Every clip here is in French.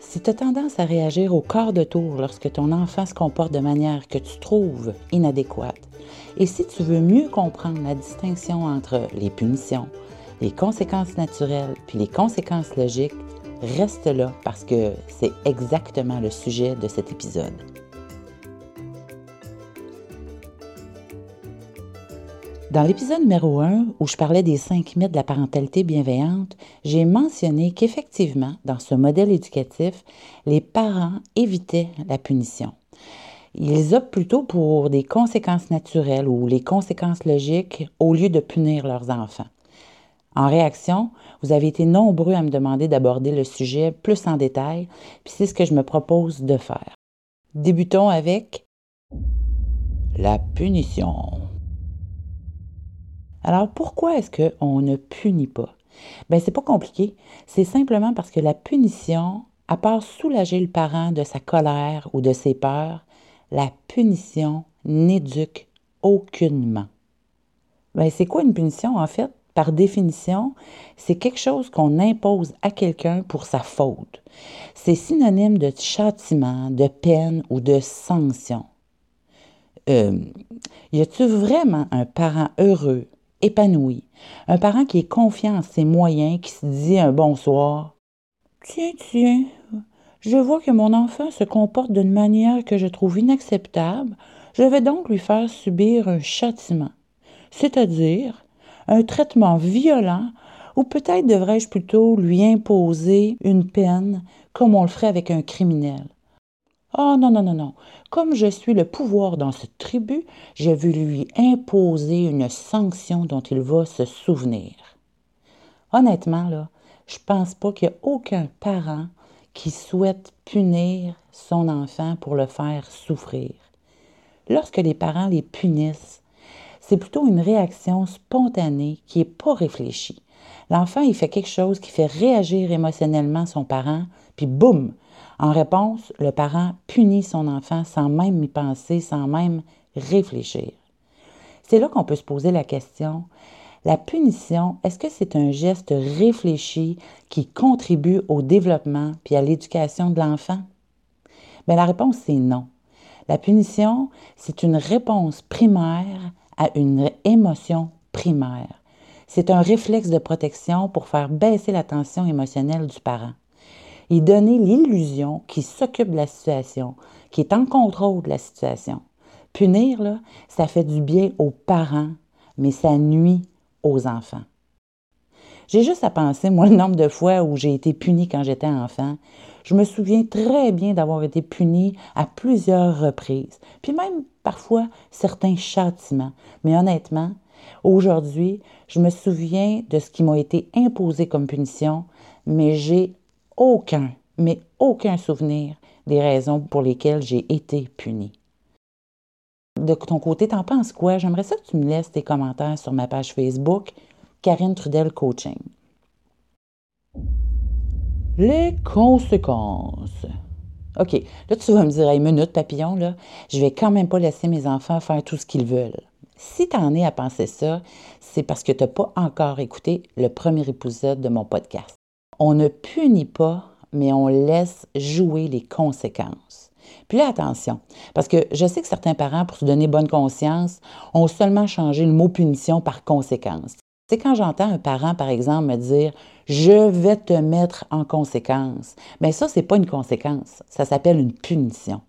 Si tu as tendance à réagir au quart de tour lorsque ton enfant se comporte de manière que tu trouves inadéquate, et si tu veux mieux comprendre la distinction entre les punitions, les conséquences naturelles puis les conséquences logiques, reste là parce que c'est exactement le sujet de cet épisode. Dans l'épisode numéro 1, où je parlais des cinq mythes de la parentalité bienveillante, j'ai mentionné qu'effectivement, dans ce modèle éducatif, les parents évitaient la punition. Ils optent plutôt pour des conséquences naturelles ou les conséquences logiques au lieu de punir leurs enfants. En réaction, vous avez été nombreux à me demander d'aborder le sujet plus en détail, puis c'est ce que je me propose de faire. Débutons avec la punition. Alors, pourquoi est-ce qu'on ne punit pas? Bien, c'est pas compliqué. C'est simplement parce que la punition, à part soulager le parent de sa colère ou de ses peurs, la punition n'éduque aucunement. Bien, c'est quoi une punition, en fait? Par définition, c'est quelque chose qu'on impose à quelqu'un pour sa faute. C'est synonyme de châtiment, de peine ou de sanction. Euh, y a-t-il vraiment un parent heureux épanoui, un parent qui est confiant en ses moyens, qui se dit un bonsoir. Tiens, tiens, je vois que mon enfant se comporte d'une manière que je trouve inacceptable, je vais donc lui faire subir un châtiment, c'est-à-dire un traitement violent, ou peut-être devrais-je plutôt lui imposer une peine comme on le ferait avec un criminel. Oh non, non, non, non. Comme je suis le pouvoir dans cette tribu, je vais lui imposer une sanction dont il va se souvenir. Honnêtement, là, je pense pas qu'il y a aucun parent qui souhaite punir son enfant pour le faire souffrir. Lorsque les parents les punissent, c'est plutôt une réaction spontanée qui n'est pas réfléchie. L'enfant, il fait quelque chose qui fait réagir émotionnellement son parent, puis boum, en réponse, le parent punit son enfant sans même y penser, sans même réfléchir. C'est là qu'on peut se poser la question, la punition, est-ce que c'est un geste réfléchi qui contribue au développement puis à l'éducation de l'enfant? Bien, la réponse, c'est non. La punition, c'est une réponse primaire à une émotion primaire. C'est un réflexe de protection pour faire baisser la tension émotionnelle du parent et donner l'illusion qu'il s'occupe de la situation, qu'il est en contrôle de la situation. Punir, là, ça fait du bien aux parents, mais ça nuit aux enfants. J'ai juste à penser, moi, le nombre de fois où j'ai été puni quand j'étais enfant. Je me souviens très bien d'avoir été puni à plusieurs reprises, puis même parfois certains châtiments. Mais honnêtement, aujourd'hui, je me souviens de ce qui m'a été imposé comme punition, mais j'ai aucun, mais aucun souvenir des raisons pour lesquelles j'ai été puni. De ton côté, t'en penses quoi? J'aimerais ça que tu me laisses tes commentaires sur ma page Facebook, Karine Trudel Coaching. Les conséquences. OK, là, tu vas me dire, une minute, papillon, là, je vais quand même pas laisser mes enfants faire tout ce qu'ils veulent. Si tu en es à penser ça, c'est parce que tu n'as pas encore écouté le premier épisode de mon podcast on ne punit pas, mais on laisse jouer les conséquences. Puis là, attention, parce que je sais que certains parents, pour se donner bonne conscience, ont seulement changé le mot punition par conséquence. C'est quand j'entends un parent, par exemple, me dire Je vais te mettre en conséquence. Bien, ça, n'est pas une conséquence. Ça s'appelle une punition.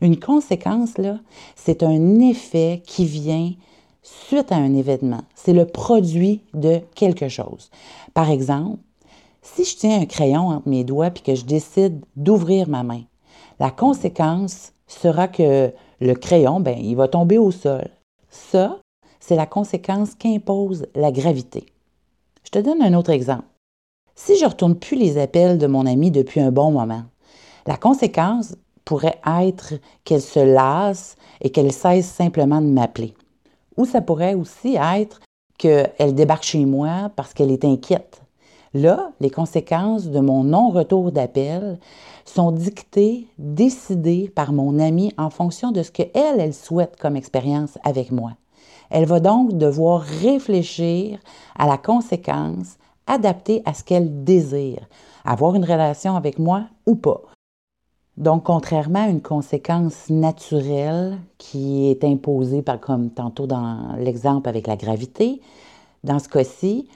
Une conséquence, là, c'est un effet qui vient suite à un événement. C'est le produit de quelque chose. Par exemple, si je tiens un crayon entre mes doigts puis que je décide d'ouvrir ma main, la conséquence sera que le crayon, ben, il va tomber au sol. Ça, c'est la conséquence qu'impose la gravité. Je te donne un autre exemple. Si je ne retourne plus les appels de mon amie depuis un bon moment, la conséquence pourrait être qu'elle se lasse et qu'elle cesse simplement de m'appeler. Ou ça pourrait aussi être qu'elle débarque chez moi parce qu'elle est inquiète Là, les conséquences de mon non-retour d'appel sont dictées, décidées par mon amie en fonction de ce qu'elle, elle souhaite comme expérience avec moi. Elle va donc devoir réfléchir à la conséquence adaptée à ce qu'elle désire. avoir une relation avec moi ou pas. Donc, contrairement à une conséquence naturelle qui est imposée par, comme tantôt dans l'exemple avec la gravité, dans ce cas-ci,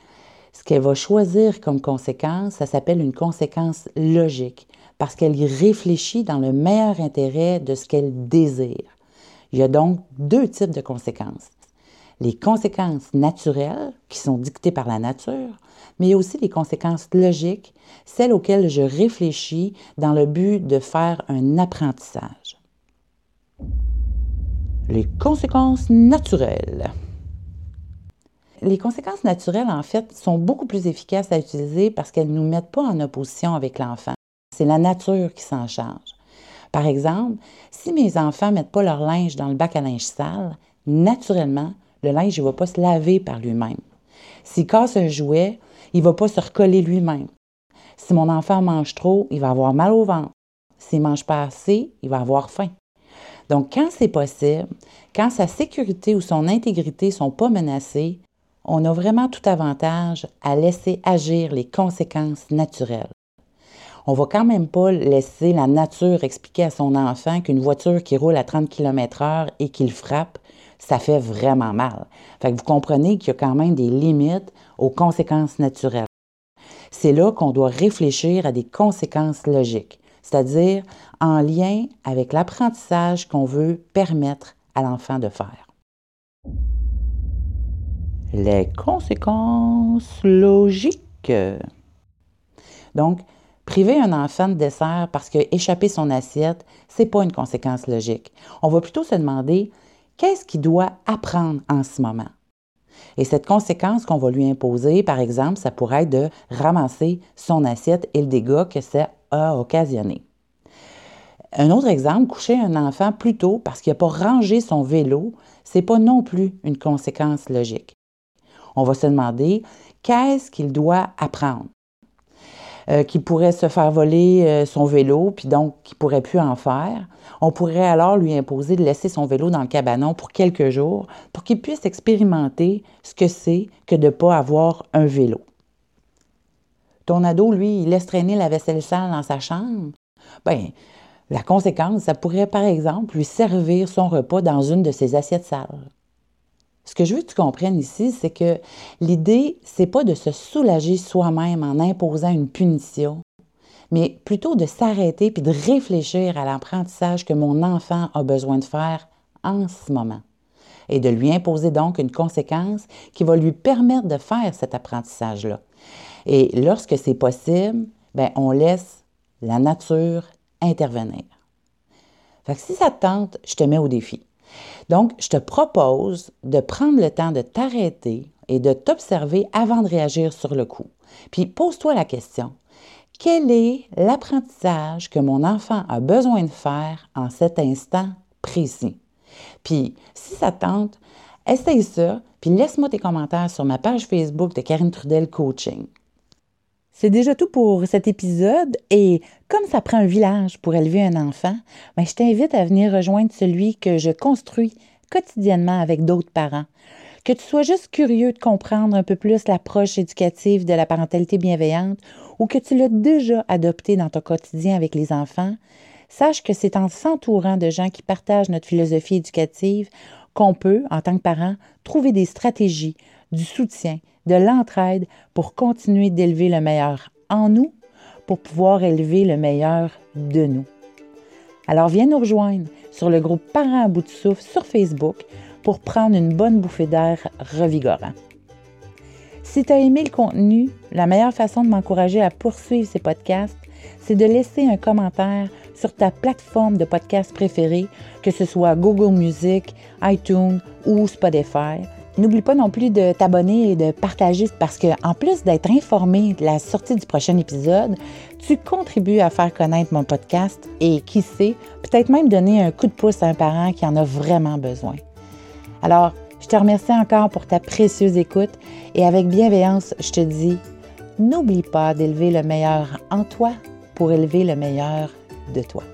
ce qu'elle va choisir comme conséquence, ça s'appelle une conséquence logique, parce qu'elle y réfléchit dans le meilleur intérêt de ce qu'elle désire. Il y a donc deux types de conséquences. Les conséquences naturelles, qui sont dictées par la nature, mais aussi les conséquences logiques, celles auxquelles je réfléchis dans le but de faire un apprentissage. Les conséquences naturelles. Les conséquences naturelles, en fait, sont beaucoup plus efficaces à utiliser parce qu'elles ne nous mettent pas en opposition avec l'enfant. C'est la nature qui s'en charge. Par exemple, si mes enfants ne mettent pas leur linge dans le bac à linge sale, naturellement, le linge ne va pas se laver par lui-même. S'il casse un jouet, il ne va pas se recoller lui-même. Si mon enfant mange trop, il va avoir mal au ventre. S'il ne mange pas assez, il va avoir faim. Donc, quand c'est possible, quand sa sécurité ou son intégrité ne sont pas menacées, on a vraiment tout avantage à laisser agir les conséquences naturelles. On va quand même pas laisser la nature expliquer à son enfant qu'une voiture qui roule à 30 km/h et qu'il frappe, ça fait vraiment mal. Fait que vous comprenez qu'il y a quand même des limites aux conséquences naturelles. C'est là qu'on doit réfléchir à des conséquences logiques, c'est-à-dire en lien avec l'apprentissage qu'on veut permettre à l'enfant de faire. Les conséquences logiques. Donc, priver un enfant de dessert parce que échapper son assiette, c'est pas une conséquence logique. On va plutôt se demander qu'est-ce qu'il doit apprendre en ce moment? Et cette conséquence qu'on va lui imposer, par exemple, ça pourrait être de ramasser son assiette et le dégât que ça a occasionné. Un autre exemple, coucher un enfant plus tôt parce qu'il n'a pas rangé son vélo, c'est pas non plus une conséquence logique on va se demander qu'est-ce qu'il doit apprendre? Euh, qu'il pourrait se faire voler euh, son vélo, puis donc qu'il ne pourrait plus en faire. On pourrait alors lui imposer de laisser son vélo dans le cabanon pour quelques jours pour qu'il puisse expérimenter ce que c'est que de ne pas avoir un vélo. Ton ado, lui, il laisse traîner la vaisselle sale dans sa chambre. Bien, la conséquence, ça pourrait par exemple lui servir son repas dans une de ses assiettes sales. Ce que je veux que tu comprennes ici, c'est que l'idée, c'est pas de se soulager soi-même en imposant une punition, mais plutôt de s'arrêter puis de réfléchir à l'apprentissage que mon enfant a besoin de faire en ce moment et de lui imposer donc une conséquence qui va lui permettre de faire cet apprentissage-là. Et lorsque c'est possible, ben, on laisse la nature intervenir. Fait si ça te tente, je te mets au défi. Donc, je te propose de prendre le temps de t'arrêter et de t'observer avant de réagir sur le coup. Puis pose-toi la question, quel est l'apprentissage que mon enfant a besoin de faire en cet instant précis? Puis, si ça tente, essaye ça, puis laisse-moi tes commentaires sur ma page Facebook de Karine Trudel Coaching. C'est déjà tout pour cet épisode et comme ça prend un village pour élever un enfant, ben, je t'invite à venir rejoindre celui que je construis quotidiennement avec d'autres parents. Que tu sois juste curieux de comprendre un peu plus l'approche éducative de la parentalité bienveillante ou que tu l'as déjà adopté dans ton quotidien avec les enfants, sache que c'est en s'entourant de gens qui partagent notre philosophie éducative qu'on peut, en tant que parent, trouver des stratégies, du soutien, de l'entraide pour continuer d'élever le meilleur en nous, pour pouvoir élever le meilleur de nous. Alors viens nous rejoindre sur le groupe Parents à bout de souffle sur Facebook pour prendre une bonne bouffée d'air revigorant. Si tu as aimé le contenu, la meilleure façon de m'encourager à poursuivre ces podcasts, c'est de laisser un commentaire sur ta plateforme de podcast préférée, que ce soit Google Music, iTunes ou Spotify N'oublie pas non plus de t'abonner et de partager parce que, en plus d'être informé de la sortie du prochain épisode, tu contribues à faire connaître mon podcast et qui sait, peut-être même donner un coup de pouce à un parent qui en a vraiment besoin. Alors, je te remercie encore pour ta précieuse écoute et avec bienveillance, je te dis, n'oublie pas d'élever le meilleur en toi pour élever le meilleur de toi.